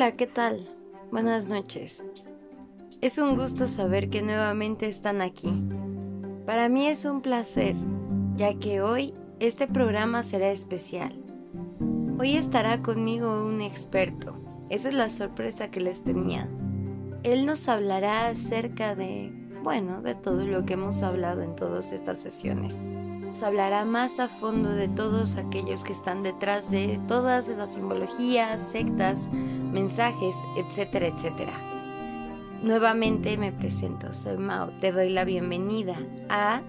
Hola, ¿qué tal? Buenas noches. Es un gusto saber que nuevamente están aquí. Para mí es un placer, ya que hoy este programa será especial. Hoy estará conmigo un experto. Esa es la sorpresa que les tenía. Él nos hablará acerca de, bueno, de todo lo que hemos hablado en todas estas sesiones. Nos hablará más a fondo de todos aquellos que están detrás de todas esas simbologías, sectas, mensajes, etcétera, etcétera. Nuevamente me presento, soy Mao, te doy la bienvenida a...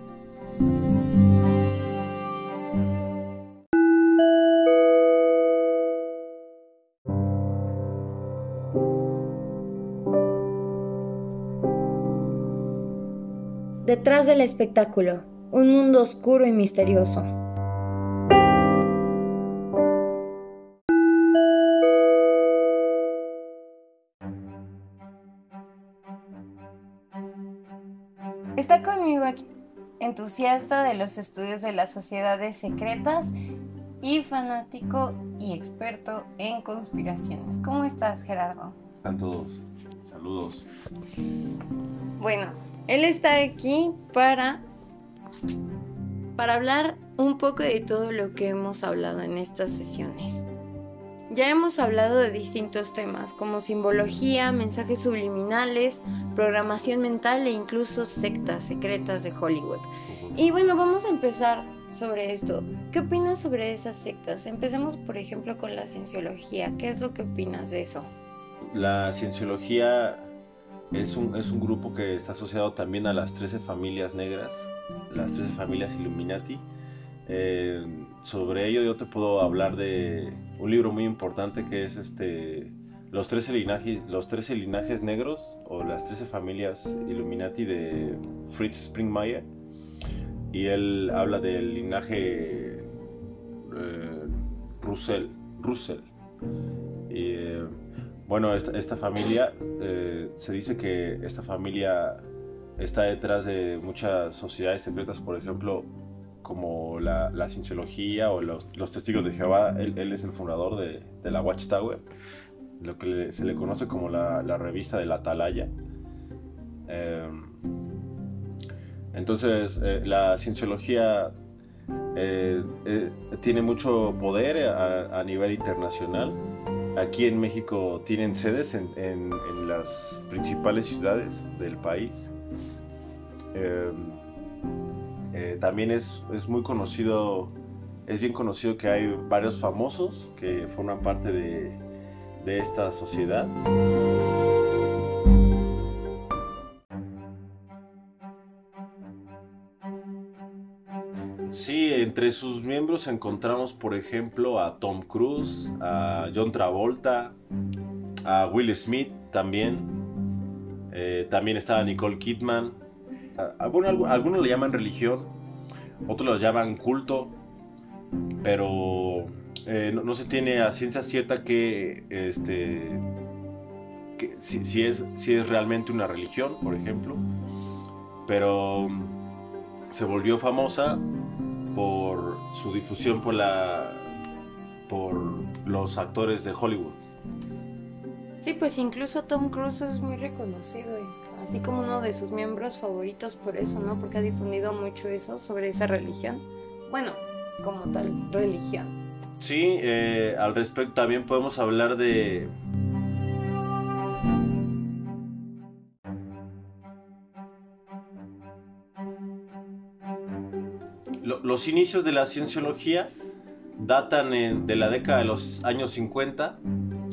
Detrás del espectáculo, un mundo oscuro y misterioso. Está conmigo aquí, entusiasta de los estudios de las sociedades secretas y fanático y experto en conspiraciones. ¿Cómo estás, Gerardo? Están todos. Saludos. Bueno, él está aquí para para hablar un poco de todo lo que hemos hablado en estas sesiones. Ya hemos hablado de distintos temas como simbología, mensajes subliminales, programación mental e incluso sectas secretas de Hollywood. Y bueno, vamos a empezar sobre esto. ¿Qué opinas sobre esas sectas? Empecemos por ejemplo con la cienciología. ¿Qué es lo que opinas de eso? La cienciología es un, es un grupo que está asociado también a las 13 familias negras, las 13 familias Illuminati. Eh, sobre ello yo te puedo hablar de un libro muy importante que es este los 13 linajes, los 13 linajes negros o las 13 familias Illuminati de Fritz Springmeier y él habla del linaje eh, Russell, Russell. Eh, bueno, esta, esta familia, eh, se dice que esta familia está detrás de muchas sociedades secretas, por ejemplo, como la, la cienciología o los, testigos de Jehová. Él, es el fundador de, de, la Watchtower, lo que se le conoce como la, la, revista de la Atalaya. Eh, entonces, eh, la cienciología eh, tiene mucho poder a nivel internacional aquí en México tienen sedes en, las principales ciudades del país. Eh, eh, también es, es, muy conocido, es bien conocido que hay varios famosos que forman parte de, de esta sociedad. Entre sus miembros encontramos, por ejemplo, a Tom Cruise, a John Travolta, a Will Smith también. Eh, también estaba Nicole Kidman. Bueno, algunos le llaman religión, otros lo llaman culto, pero eh, no, se tiene a ciencia cierta que, este, si, es, si es realmente una religión, por ejemplo. Pero se volvió famosa por su difusión por la por los actores de Hollywood. Sí, pues incluso Tom Cruise es muy reconocido, así como uno de sus miembros favoritos por eso, ¿no? Porque ha difundido mucho eso sobre esa religión. Bueno, como tal, religión. Sí, eh, al respecto también podemos hablar de... los inicios de la cienciología datan en, de la década de los años 50,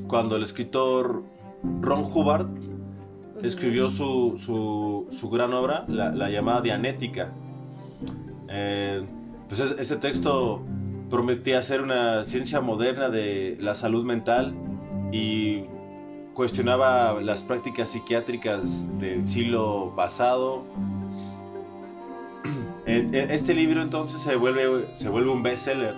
cuando el escritor Ron Hubbard escribió su, su, gran obra, la, la, llamada Dianética. Eh, pues ese texto prometía ser una ciencia moderna de la salud mental y cuestionaba las prácticas psiquiátricas del siglo pasado, este libro entonces se vuelve, se vuelve un bestseller.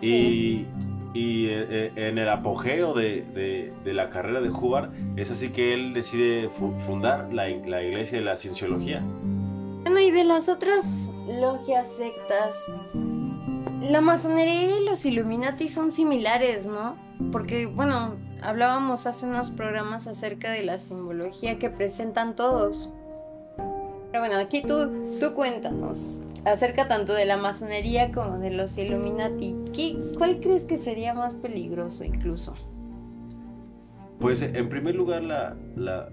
Sí. Y, y eh, en el apogeo de, de, de, la carrera de Hubbard es así que él decide fundar la, la iglesia de la cienciología. Bueno, y de las otras logias, sectas, la masonería y los Illuminati son similares, ¿no? Porque, bueno, hablábamos hace unos programas acerca de la simbología que presentan todos. Pero bueno, aquí tú, tú cuéntanos acerca tanto de la masonería como de los Illuminati. ¿Qué, ¿Cuál crees que sería más peligroso incluso? Pues en primer lugar,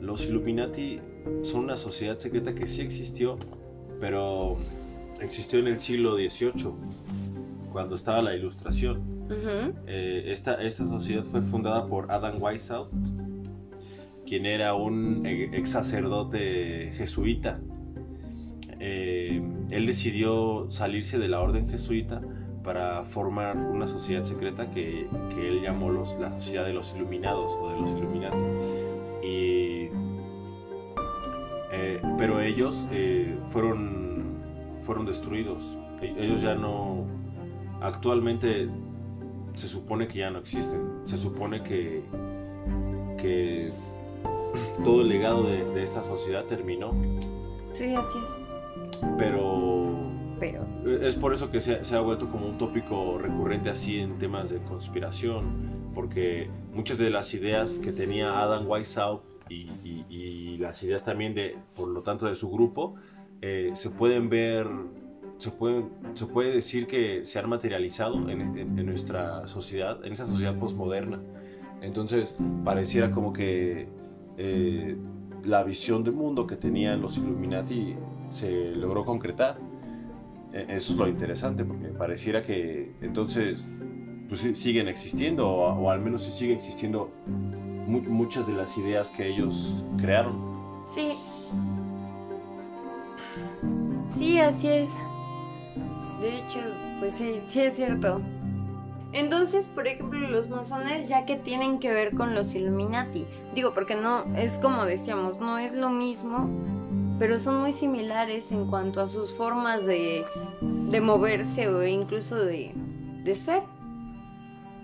los Illuminati son una sociedad secreta que sí existió, pero existió en el siglo XVIII, cuando estaba la Ilustración. Eh, esta, esta sociedad fue fundada por Adam Weishaupt, quien era un ex sacerdote jesuita. Eh, él decidió salirse de la orden jesuita para formar una sociedad secreta que, él llamó la Sociedad de los Iluminados o de los Illuminati. Y, eh, pero ellos eh, fueron, fueron destruidos. E, ellos ya no... Actualmente se supone que ya no existen. Se supone que, todo el legado de esta sociedad terminó. Sí, así es. Pero es por eso que se, ha vuelto como un tópico recurrente así en temas de conspiración, porque muchas de las ideas que tenía Adam Weishaupt y, y, las ideas también de, por lo tanto, de su grupo, eh, se pueden ver, se, pueden, se puede decir que se han materializado en, nuestra sociedad, en esa sociedad postmoderna. Entonces, pareciera como que eh, la visión del mundo que tenían los Illuminati se logró concretar e, eso es lo interesante, porque pareciera que entonces pues, siguen existiendo, o, al menos siguen existiendo muchas de las ideas que ellos crearon. Sí. Sí, así es. De hecho, pues sí, sí es cierto. Entonces, por ejemplo, los masones ya que tienen que ver con los Illuminati. Digo, porque no, es como decíamos, no es lo mismo pero son muy similares en cuanto a sus formas de, moverse o incluso de, ser.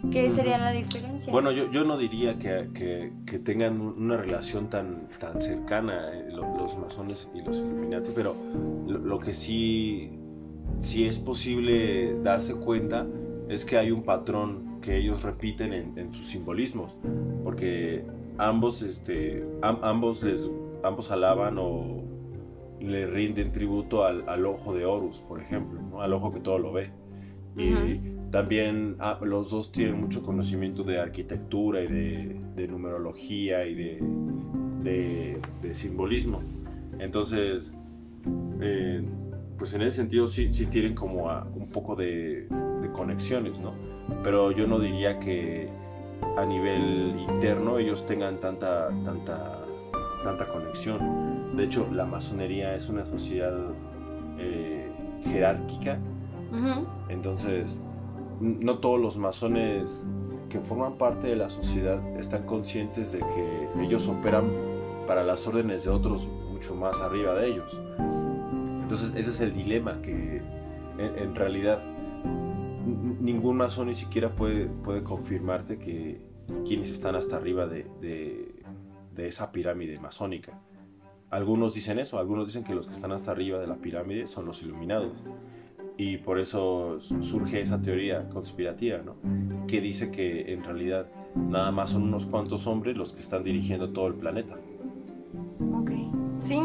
¿Qué sería la diferencia? Bueno, yo, yo no diría que, tengan una relación tan, tan cercana eh, los, masones y los Illuminati, pero lo, que sí, sí es posible darse cuenta es que hay un patrón que ellos repiten en, sus simbolismos, porque ambos, este, ambos les ambos alaban o le rinden tributo al, ojo de Horus, por ejemplo, al ojo que todo lo ve. Y también ah, los dos tienen mucho conocimiento de arquitectura y de, numerología y de, simbolismo. Entonces, eh, pues en ese sentido sí, sí tienen como un poco de, conexiones, ¿no? Pero yo no diría que a nivel interno ellos tengan tanta, tanta, tanta conexión de hecho, la masonería es una sociedad eh, jerárquica. Entonces, no todos los masones que forman parte de la sociedad están conscientes de que ellos operan para las órdenes de otros mucho más arriba de ellos. Entonces, ese es el dilema que en, realidad ningún masón ni siquiera puede, puede confirmarte que quienes están hasta arriba de, de esa pirámide masónica. Algunos dicen eso, algunos dicen que los que están hasta arriba de la pirámide son los iluminados. Y por eso surge esa teoría conspirativa, ¿no? Que dice que en realidad nada más son unos cuantos hombres los que están dirigiendo todo el planeta. Ok, sí,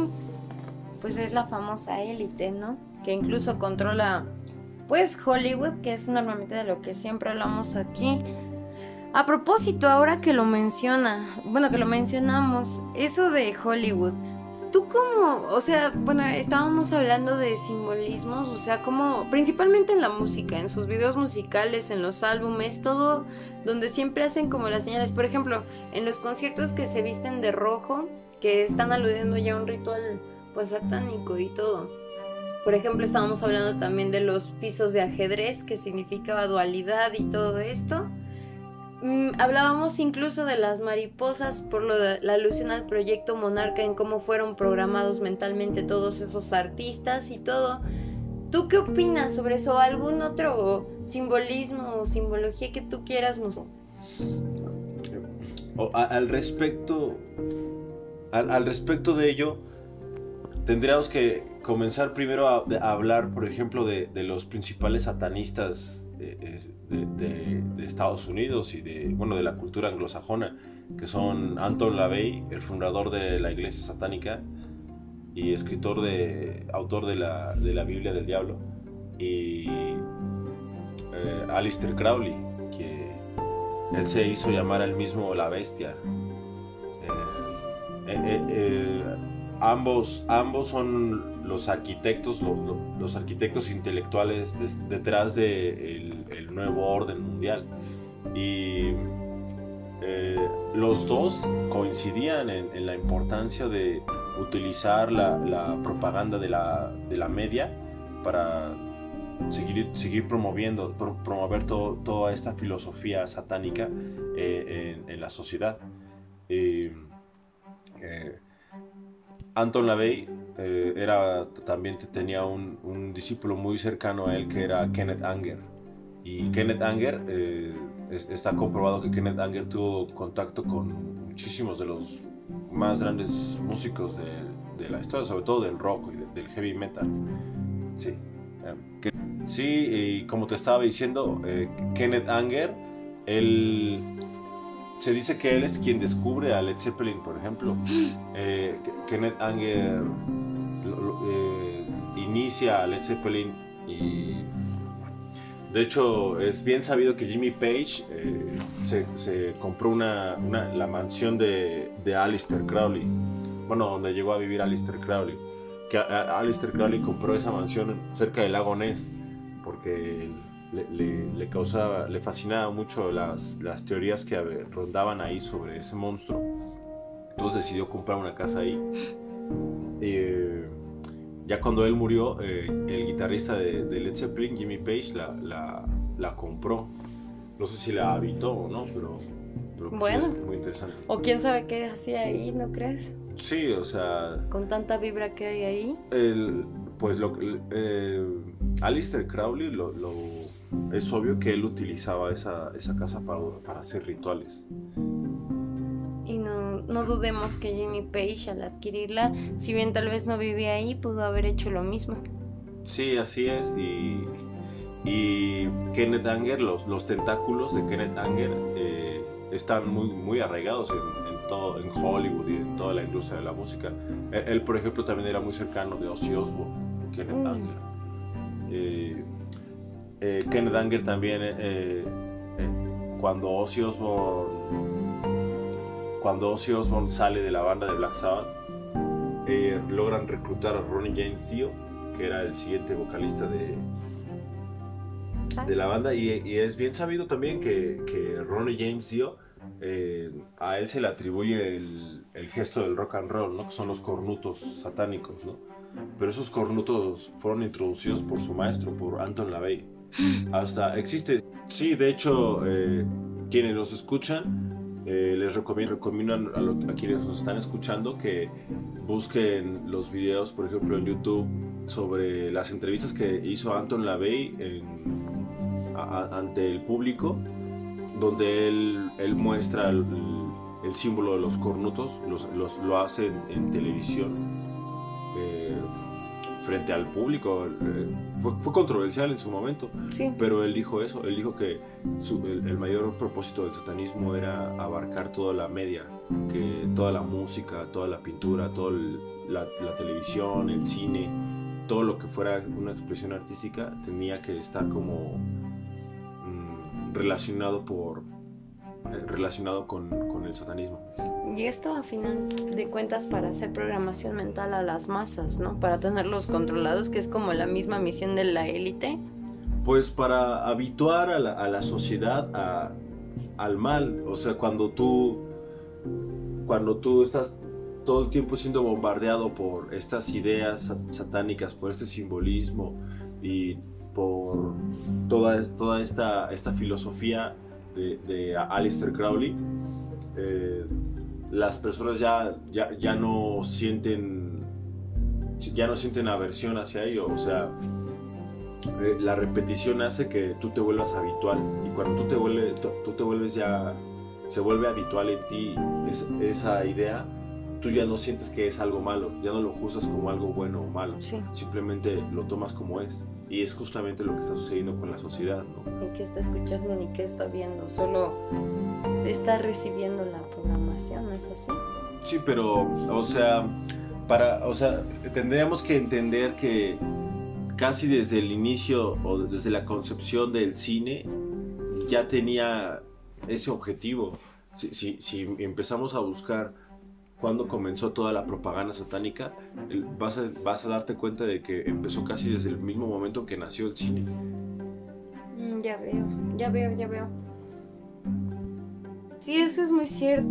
pues es la famosa élite, ¿no? Que incluso controla, pues Hollywood, que es normalmente de lo que siempre hablamos aquí. A propósito, ahora que lo menciona, bueno, que lo mencionamos, eso de Hollywood, tú cómo, o sea, bueno, estábamos hablando de simbolismos, o sea, como principalmente en la música, en sus videos musicales, en los álbumes, todo donde siempre hacen como las señales, por ejemplo, en los conciertos que se visten de rojo, que están aludiendo ya a un ritual pues satánico y todo. Por ejemplo, estábamos hablando también de los pisos de ajedrez, que significaba dualidad y todo esto. Mm, hablábamos incluso de las mariposas por lo de, la alusión al proyecto Monarca en cómo fueron programados mentalmente todos esos artistas y todo. ¿Tú qué opinas sobre eso? ¿Algún otro simbolismo o simbología que tú quieras mostrar? al respecto, al, respecto de ello, tendríamos que comenzar primero a, hablar, por ejemplo, de, de los principales satanistas de, Estados Unidos y de, bueno, de la cultura anglosajona, que son Anton LaVey, el fundador de la iglesia satánica y escritor de, autor de la, de la Biblia del Diablo, y eh, Alistair Crowley, que él se hizo llamar el mismo la bestia. Eh, eh, ambos, ambos son los arquitectos, los, arquitectos intelectuales detrás del de el nuevo orden mundial. Y los dos coincidían en, la importancia de utilizar la, propaganda de la, de la media para seguir, seguir promoviendo, promover toda esta filosofía satánica eh, en, la sociedad. Eh, Anton LaVey eh, era, también tenía un, discípulo muy cercano a él que era Kenneth Anger. Y Kenneth Anger, está comprobado que Kenneth Anger tuvo contacto con muchísimos de los más grandes músicos de, la historia, sobre todo del rock y del heavy metal. Sí. Sí, y como te estaba diciendo, eh, Kenneth Anger, él se dice que él es quien descubre a Led Zeppelin, por ejemplo. Eh, Kenneth Anger eh, inicia a Led Zeppelin y de hecho es bien sabido que Jimmy Page se, compró una, la mansión de, de Alistair Crowley, bueno, donde llegó a vivir Alistair Crowley. Que Alistair Crowley compró esa mansión cerca del lago Ness porque le, causaba, le fascinaba mucho las, las teorías que rondaban ahí sobre ese monstruo. Entonces decidió comprar una casa ahí. Eh, ya cuando él murió, eh, el guitarrista de, Led Zeppelin, Jimmy Page, la, la, compró. No sé si la habitó o no, pero, pero pues es muy interesante. O quién sabe qué hacía ahí, ¿no crees? Sí, o sea... Con tanta vibra que hay ahí. El, pues lo, eh, Alistair Crowley lo, es obvio que él utilizaba esa, esa casa para, para, hacer rituales. Y no, no, dudemos que Jimmy Page al adquirirla, si bien tal vez no vivía ahí, pudo haber hecho lo mismo. Sí, así es. Y, y Kenneth Anger, los, los tentáculos de Kenneth Anger eh, están muy, muy arraigados en, en, todo, en Hollywood y en toda la industria de la música. Él, por ejemplo, también era muy cercano de Ozzy Osbourne. Kenneth mm. Anger. Eh, eh, Kenneth Anger también, cuando Ozzy Osbourne, cuando Ozzy Osbourne sale de la banda de Black Sabbath, logran reclutar a Ronnie James Dio, que era el siguiente vocalista de, de la banda, y, es bien sabido también que, que Ronnie James Dio, a él se le atribuye el, el, gesto del rock and roll, ¿no? que son los cornutos satánicos. ¿no? pero esos cornutos fueron introducidos por su maestro, por Anton LaVey. Hasta existe, sí, de hecho, eh, quienes los escuchan, eh, les recomiendo, a, quienes nos están escuchando que busquen los videos, por ejemplo, en YouTube sobre las entrevistas que hizo Anton LaVey ante el público, donde él, muestra el, símbolo de los cornutos, los, lo hace en televisión frente al público. Eh, fue, controversial en su momento, pero él dijo eso, él dijo que el, mayor propósito del satanismo era abarcar toda la media, que toda la música, toda la pintura, toda la, televisión, el cine, todo lo que fuera una expresión artística tenía que estar como mm, relacionado por relacionado con, con, el satanismo. Y esto a final de cuentas para hacer programación mental a las masas, ¿no? Para tenerlos controlados, que es como la misma misión de la élite. Pues para habituar a la, a la sociedad a, al mal, o sea, cuando tú, cuando tú estás todo el tiempo siendo bombardeado por estas ideas satánicas, por este simbolismo y por toda, toda esta, esta filosofía de, de Alistair Crowley, eh, las personas ya, ya, ya, no sienten ya no sienten aversión hacia ello, o sea, eh, la repetición hace que tú te vuelvas habitual y cuando tú te vuelves ya, se vuelve habitual en ti esa idea, tú ya no sientes que es algo malo, ya no lo juzgas como algo bueno o malo, Sí. simplemente lo tomas como es. Y es justamente lo que está sucediendo con la sociedad, ¿no? Ni qué está escuchando ni qué está viendo, solo está recibiendo la programación, ¿no es así? Sí, pero, o sea, para, o sea, tendríamos que entender que casi desde el inicio o desde la concepción del cine ya tenía ese objetivo. Si, si, si empezamos a buscar cuándo comenzó toda la propaganda satánica, vas a, vas a darte cuenta de que empezó casi desde el mismo momento que nació el cine. Mm, ya veo, ya veo, ya veo. Sí, eso es muy cierto.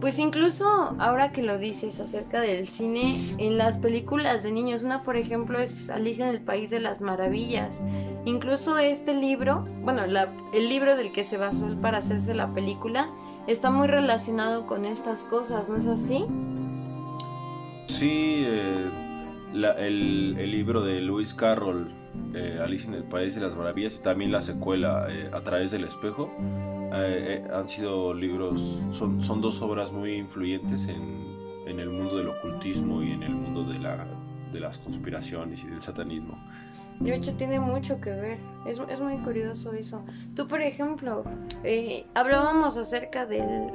Pues incluso ahora que lo dices acerca del cine, en las películas de niños, una por ejemplo es Alicia en el País de las Maravillas. Incluso este libro, bueno, la- el libro del que se basó para hacerse la película, está muy relacionado con estas cosas, ¿no es así? Sí, eh, la- el, el libro de Lewis Carroll, eh, Alicia en el País de las Maravillas, y también la secuela eh, A través del espejo, eh, eh, han sido libros, son, son dos obras muy influyentes en, en el mundo del ocultismo y en el mundo de, la, de las conspiraciones y del satanismo. De hecho, tiene mucho que ver. Es, es muy curioso eso. Tú, por ejemplo, eh, hablábamos acerca del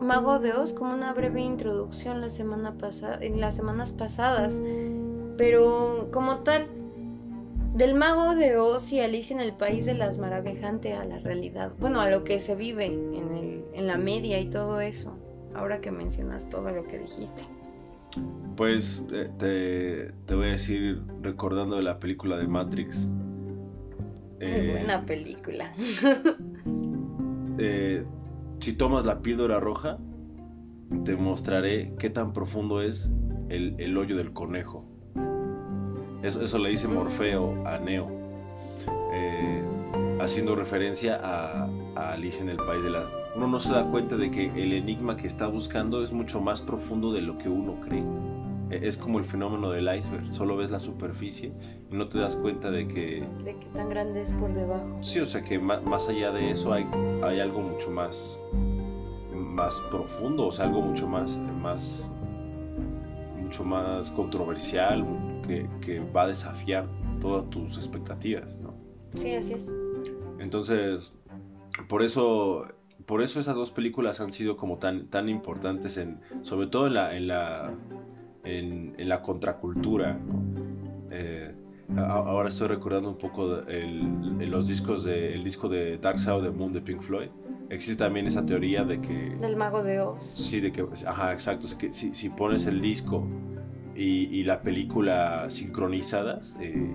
Mago de Oz como una breve introducción la semana pasada, en las semanas pasadas. Pero como tal, del Mago de Oz y Alicia en el País de las Maravillante a la realidad. Bueno, a lo que se vive en, el, en la media y todo eso. Ahora que mencionas todo lo que dijiste. Pues te, te voy a decir, recordando de la película de Matrix. Muy eh, buena película. eh, si tomas la píldora roja, te mostraré qué tan profundo es el, el hoyo del conejo. Eso, eso le dice Morfeo a Neo, eh, haciendo referencia a, a Alicia en el País de la... Uno no se da cuenta de que el enigma que está buscando es mucho más profundo de lo que uno cree. E- Es como el fenómeno del iceberg, solo ves la superficie y no te das cuenta de que De qué tan grande es por debajo. Sí, o sea que más, allá de eso hay, hay algo mucho más, más profundo, o sea, algo mucho más, más, mucho más controversial que, que va a desafiar todas tus expectativas, ¿no? Sí, así es. Entonces, por eso, por eso esas dos películas han sido como tan, tan importantes en, sobre todo en la, en la, en, en la contracultura. Eh, a- ahora estoy recordando un poco el, el- los discos de, el disco de Dark Side of the Moon de Pink Floyd. Existe también esa teoría de que Del mago de Oz. Sí, de que, ajá, exacto. es que si, si pones el disco y, y la película sincronizadas, eh,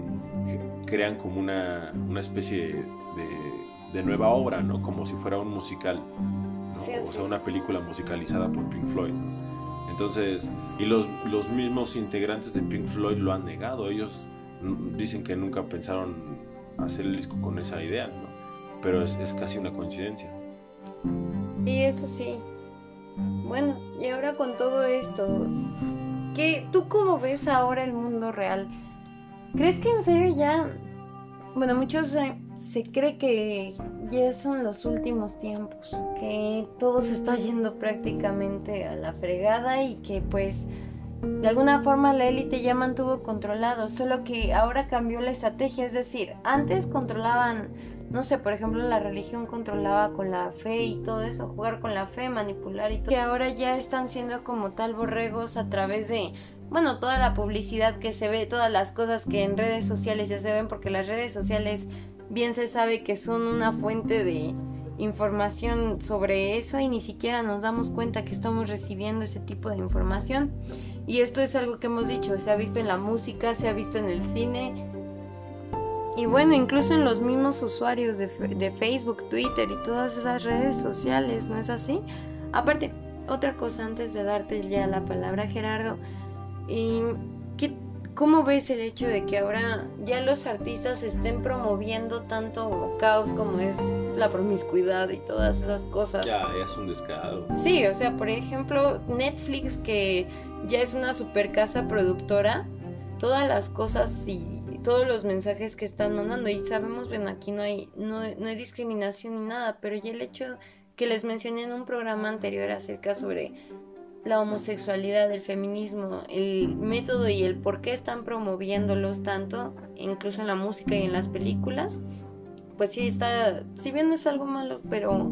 crean como una, una especie de, de nueva obra, ¿no? Como si fuera un musical, ¿no? Sí, o sea, una película musicalizada por Pink Floyd, ¿no? Entonces, y los, los mismos integrantes de Pink Floyd lo han negado. Ellos dicen que nunca pensaron hacer el disco con esa idea, ¿no? Pero es, es casi una coincidencia. Y eso sí. Bueno, y ahora con todo esto, ¿qué, ¿tú cómo ves ahora el mundo real? ¿Crees que en serio ya... Bueno, muchos eh, se cree que ya son los últimos tiempos, que todo se está yendo prácticamente a la fregada y que pues de alguna forma la élite ya mantuvo controlado, solo que ahora cambió la estrategia, es decir, antes controlaban no sé, por ejemplo, la religión controlaba con la fe y todo eso, jugar con la fe, manipular y todo. Que ahora ya están siendo como tal borregos a través de, bueno, toda la publicidad que se ve, todas las cosas que en redes sociales ya se ven, porque las redes sociales bien se sabe que son una fuente de información sobre eso y ni siquiera nos damos cuenta que estamos recibiendo ese tipo de información. Y esto es algo que hemos dicho, se ha visto en la música, se ha visto en el cine, y bueno, incluso en los mismos usuarios de, de Facebook, Twitter y todas esas redes sociales, ¿no es así? Aparte, otra cosa antes de darte ya la palabra, Gerardo, y ¿qué, ¿cómo ves el hecho de que ahora ya los artistas estén promoviendo tanto caos como es la promiscuidad y todas esas cosas? Ya, ya es un descaro. Sí, o sea, por ejemplo, Netflix, que ya es una super casa productora, todas las cosas y todos los mensajes que están mandando, y sabemos, bueno, aquí no hay, no, no hay discriminación ni nada, pero ya el hecho que les mencioné en un programa anterior acerca sobre la homosexualidad, el feminismo, el método y el por qué están promoviéndolos tanto, incluso en la música y en las películas, pues sí está, si bien no es algo malo, pero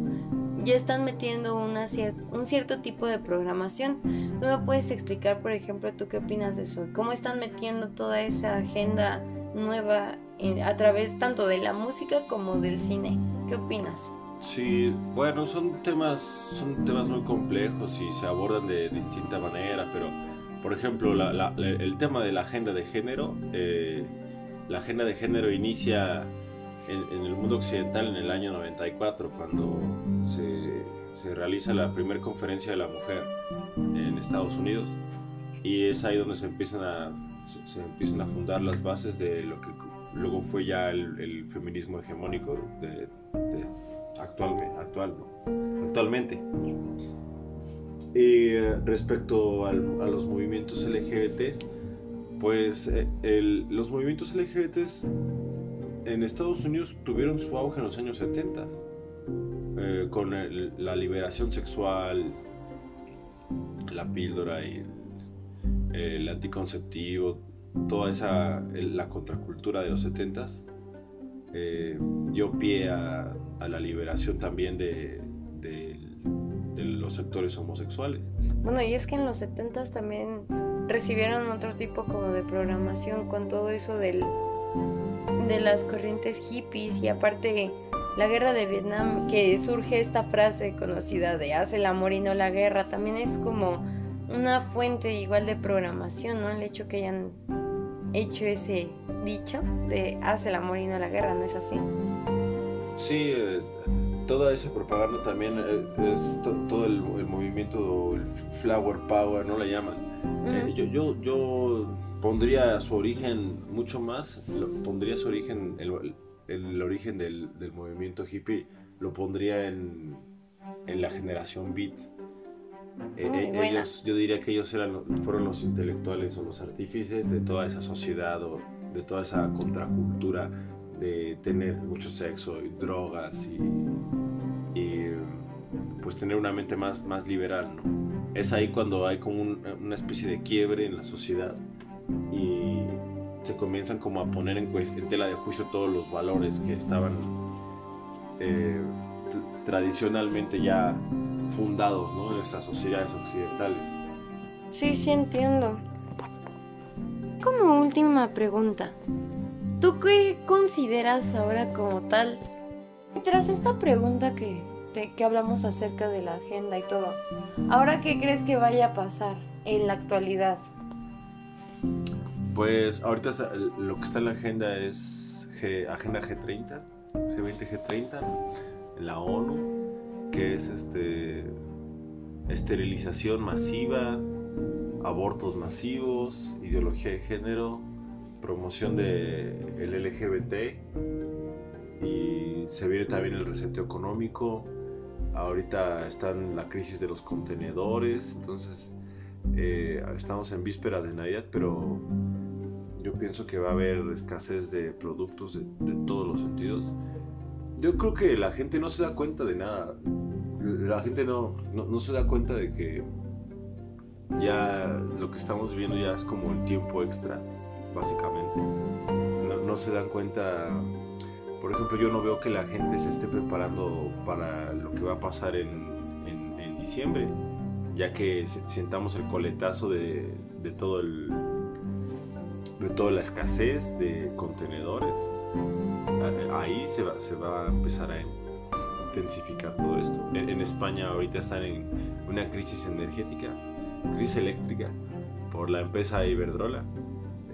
ya están metiendo una un cierto tipo de programación. ¿Tú me puedes explicar, por ejemplo, tú qué opinas de eso? ¿Cómo están metiendo toda esa agenda nueva a través tanto de la música como del cine? ¿Qué opinas? Sí, bueno, son temas, son temas muy complejos y se abordan de distinta manera, pero por ejemplo, el tema de la agenda de género, eh, la agenda de género inicia en, el mundo occidental en el año 94, cuando se, se realiza la primera conferencia de la mujer en Estados Unidos, y es ahí donde se empiezan a, se, empiezan a fundar las bases de lo que luego fue ya el, feminismo hegemónico de actualmente, actual, actualmente. Y eh, respecto a los movimientos LGBTs, pues eh, los movimientos LGBTs en Estados Unidos tuvieron su auge en los años 70 eh, con la liberación sexual, la píldora y el, anticonceptivo, toda esa la contracultura de los 70 dio pie a a la liberación también de, los sectores homosexuales. Bueno, y es que en los 70 también recibieron otro tipo como de programación con todo eso del, de las corrientes hippies y aparte la guerra de Vietnam, que surge esta frase conocida de haz el amor y no la guerra, también es como una fuente igual de programación, ¿no? El hecho que hayan hecho ese dicho de haz el amor y no la guerra, ¿no es así? Sí, eh, toda esa propaganda también eh, es, todo el, movimiento, el flower power, no la llaman. Eh, yo, yo, yo pondría su origen mucho más, pondría su origen, el, el origen del, del, movimiento hippie, lo pondría en, en la generación beat. ellos, yo diría que ellos eran, fueron los intelectuales o los artífices de toda esa sociedad o de toda esa contracultura de tener mucho sexo y drogas y, pues tener una mente más, más liberal, ¿no? Es ahí cuando hay como una especie de quiebre en la sociedad y se comienzan como a poner en, tela de juicio todos los valores que estaban eh, tradicionalmente ya fundados ¿no? en estas sociedades occidentales. Sí, sí entiendo. Como última pregunta, ¿Tú qué consideras ahora como tal? Tras esta pregunta que, que hablamos acerca de la agenda y todo, ¿ahora qué crees que vaya a pasar en la actualidad? Pues ahorita lo que está en la agenda es Agenda G30, G20, G30, en la ONU, que es este esterilización masiva, abortos masivos, ideología de género, promoción del el LGBT y se viene también el reseteo económico. Ahorita está en la crisis de los contenedores, entonces eh, estamos en vísperas de Navidad, pero yo pienso que va a haber escasez de productos de, todos los sentidos. Yo creo que la gente no se da cuenta de nada. La gente no, no, no se da cuenta de que ya lo que estamos viviendo ya es como el tiempo extra básicamente. No, se dan cuenta, por ejemplo, yo no veo que la gente se esté preparando para lo que va a pasar en, en, diciembre, ya que sientamos el coletazo de, de todo el de toda la escasez de contenedores. Ahí se va, se va a empezar a intensificar todo esto. En, en España ahorita están en una crisis energética, crisis eléctrica, por la empresa Iberdrola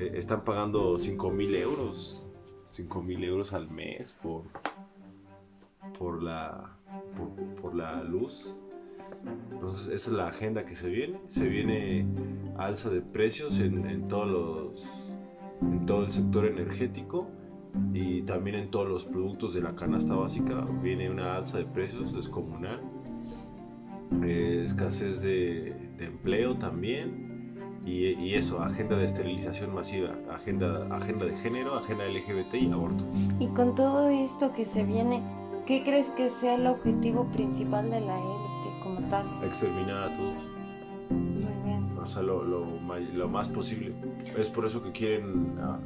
eh, están pagando 5 mil euros, 5 mil euros al mes por, por, la, por, la luz. Entonces, esa es la agenda que se viene. Se viene alza de precios en, en, todos los, en todo el sector energético y también en todos los productos de la canasta básica. Viene una alza de precios descomunal. Eh, escasez de, de empleo también y, eso, agenda de esterilización masiva, agenda, agenda de género, agenda LGBT y aborto. Y con todo esto que se viene, ¿qué crees que sea el objetivo principal de la élite como tal? Exterminar a todos. o sea, lo, lo, lo, más posible. Es por eso que quieren ah,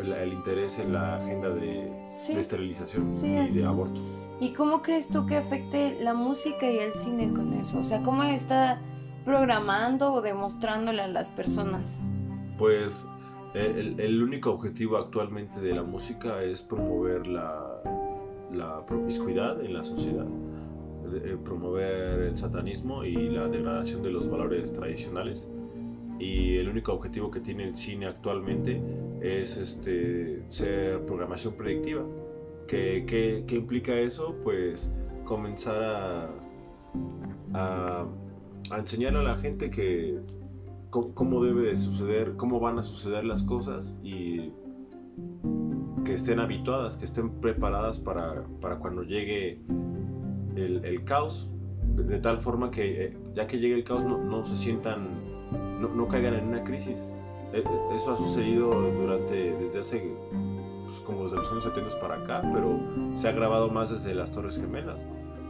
el, interés en la agenda de, esterilización y de aborto. ¿Y cómo crees tú que afecte la música y el cine con eso? O sea, ¿cómo está programando o demostrándole a las personas? Pues el, el único objetivo actualmente de la música es promover la, la promiscuidad en la sociedad eh, promover el satanismo y la degradación de los valores tradicionales. Y el único objetivo que tiene el cine actualmente es este, ser programación predictiva. ¿Qué, qué, implica eso? Pues comenzar a, a, a, enseñar a la gente que cómo, debe de suceder, cómo van a suceder las cosas y que estén habituadas, que estén preparadas para, para cuando llegue el, caos, de, tal forma que eh, ya que llegue el caos no, se sientan, no, caigan en una crisis. E, eso ha sucedido durante, desde hace, pues como desde los años 70 para acá, pero se ha grabado más desde las Torres Gemelas.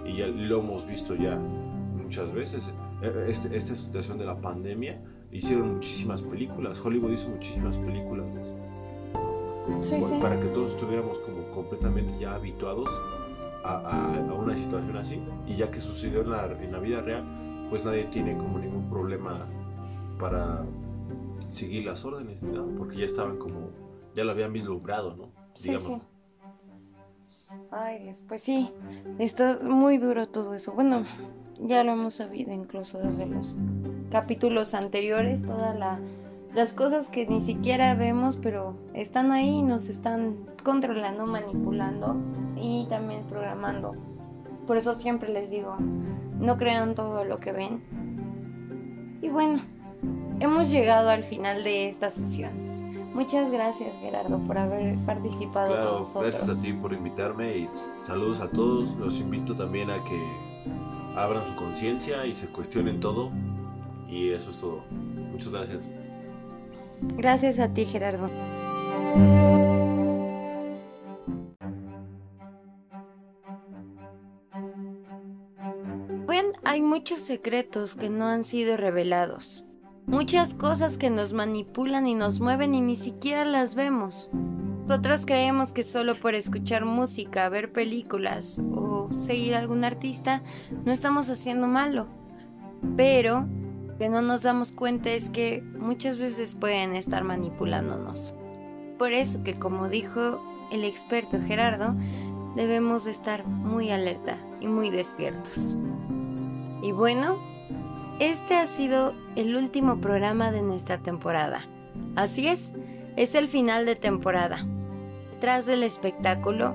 Y ya lo hemos visto ya muchas veces. E, este, esta situación de la pandemia, hicieron muchísimas películas. Hollywood hizo muchísimas películas. Para que todos estuviéramos como completamente ya habituados a, una situación así. Y ya que sucedió en la, en la vida real, pues nadie tiene como ningún problema para seguir las órdenes, porque ya estaban como, ya lo habían vislumbrado, ¿no? Sí, sí. Ay, Dios, pues sí, está muy duro todo eso. Bueno, ya lo hemos sabido incluso desde los capítulos anteriores, todas las cosas que ni siquiera vemos, pero están ahí nos están controlando, manipulando y también programando. Por eso siempre les digo, no crean todo lo que ven. Y bueno, hemos llegado al final de esta sesión. Muchas gracias Gerardo por haber participado con nosotros. Gracias a ti por invitarme y saludos a todos. Los invito también a que abran su conciencia y se cuestionen todo. Y eso es todo. Muchas gracias. Gracias a ti Gerardo. hay muchos secretos que no han sido revelados. Muchas cosas que nos manipulan y nos mueven y ni siquiera las vemos. Nosotros creemos que solo por escuchar música, ver películas o seguir a algún artista no estamos haciendo malo. Pero que no nos damos cuenta es que muchas veces pueden estar manipulándonos. Por eso que como dijo el experto Gerardo, debemos estar muy alerta y muy despiertos. Y bueno, este ha sido el último programa de nuestra temporada. Así es, es el final de temporada. Tras del espectáculo,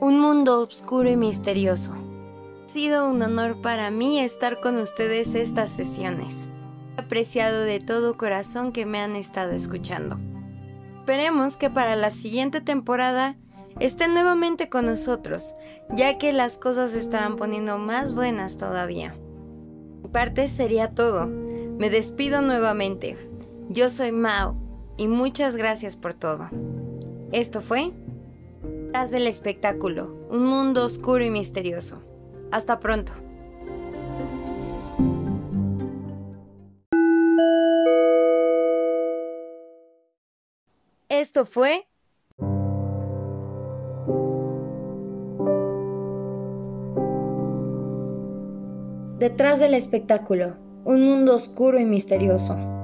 un mundo oscuro y misterioso. Ha sido un honor para mí estar con ustedes estas sesiones. He apreciado de todo corazón que me han estado escuchando. Esperemos que para la siguiente temporada estén nuevamente con nosotros, ya que las cosas estarán poniendo más buenas todavía parte sería todo. Me despido nuevamente. Yo soy Mao y muchas gracias por todo. Esto fue Tras del espectáculo, un mundo oscuro y misterioso. Hasta pronto. Esto fue Detrás del espectáculo, un mundo oscuro y misterioso.